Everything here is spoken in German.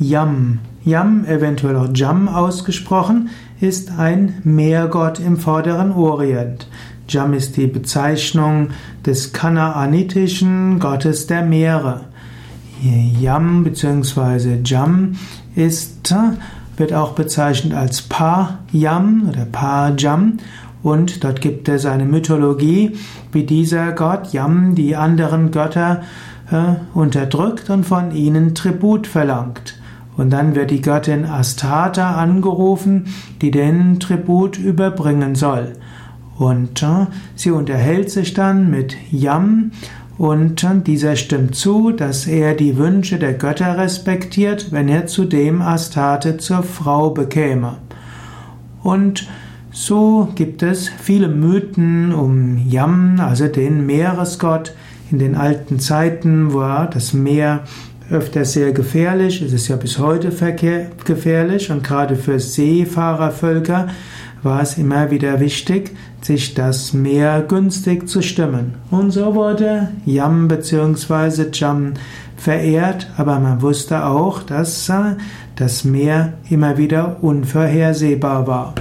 Yam. Yam, eventuell auch Jam ausgesprochen, ist ein Meergott im vorderen Orient. Jam ist die Bezeichnung des kanaanitischen Gottes der Meere. Yam bzw. Jam ist, wird auch bezeichnet als Pa-Yam oder Pa-Jam und dort gibt es eine Mythologie, wie dieser Gott Yam die anderen Götter äh, unterdrückt und von ihnen Tribut verlangt. Und dann wird die Göttin Astarte angerufen, die den Tribut überbringen soll. Und äh, sie unterhält sich dann mit Yam und äh, dieser stimmt zu, dass er die Wünsche der Götter respektiert, wenn er zudem Astarte zur Frau bekäme. Und so gibt es viele Mythen um Yam, also den Meeresgott. In den alten Zeiten war das Meer öfter sehr gefährlich. Es ist ja bis heute gefährlich und gerade für Seefahrervölker war es immer wieder wichtig, sich das Meer günstig zu stimmen. Und so wurde Yam bzw. Jam verehrt, aber man wusste auch, dass das Meer immer wieder unvorhersehbar war.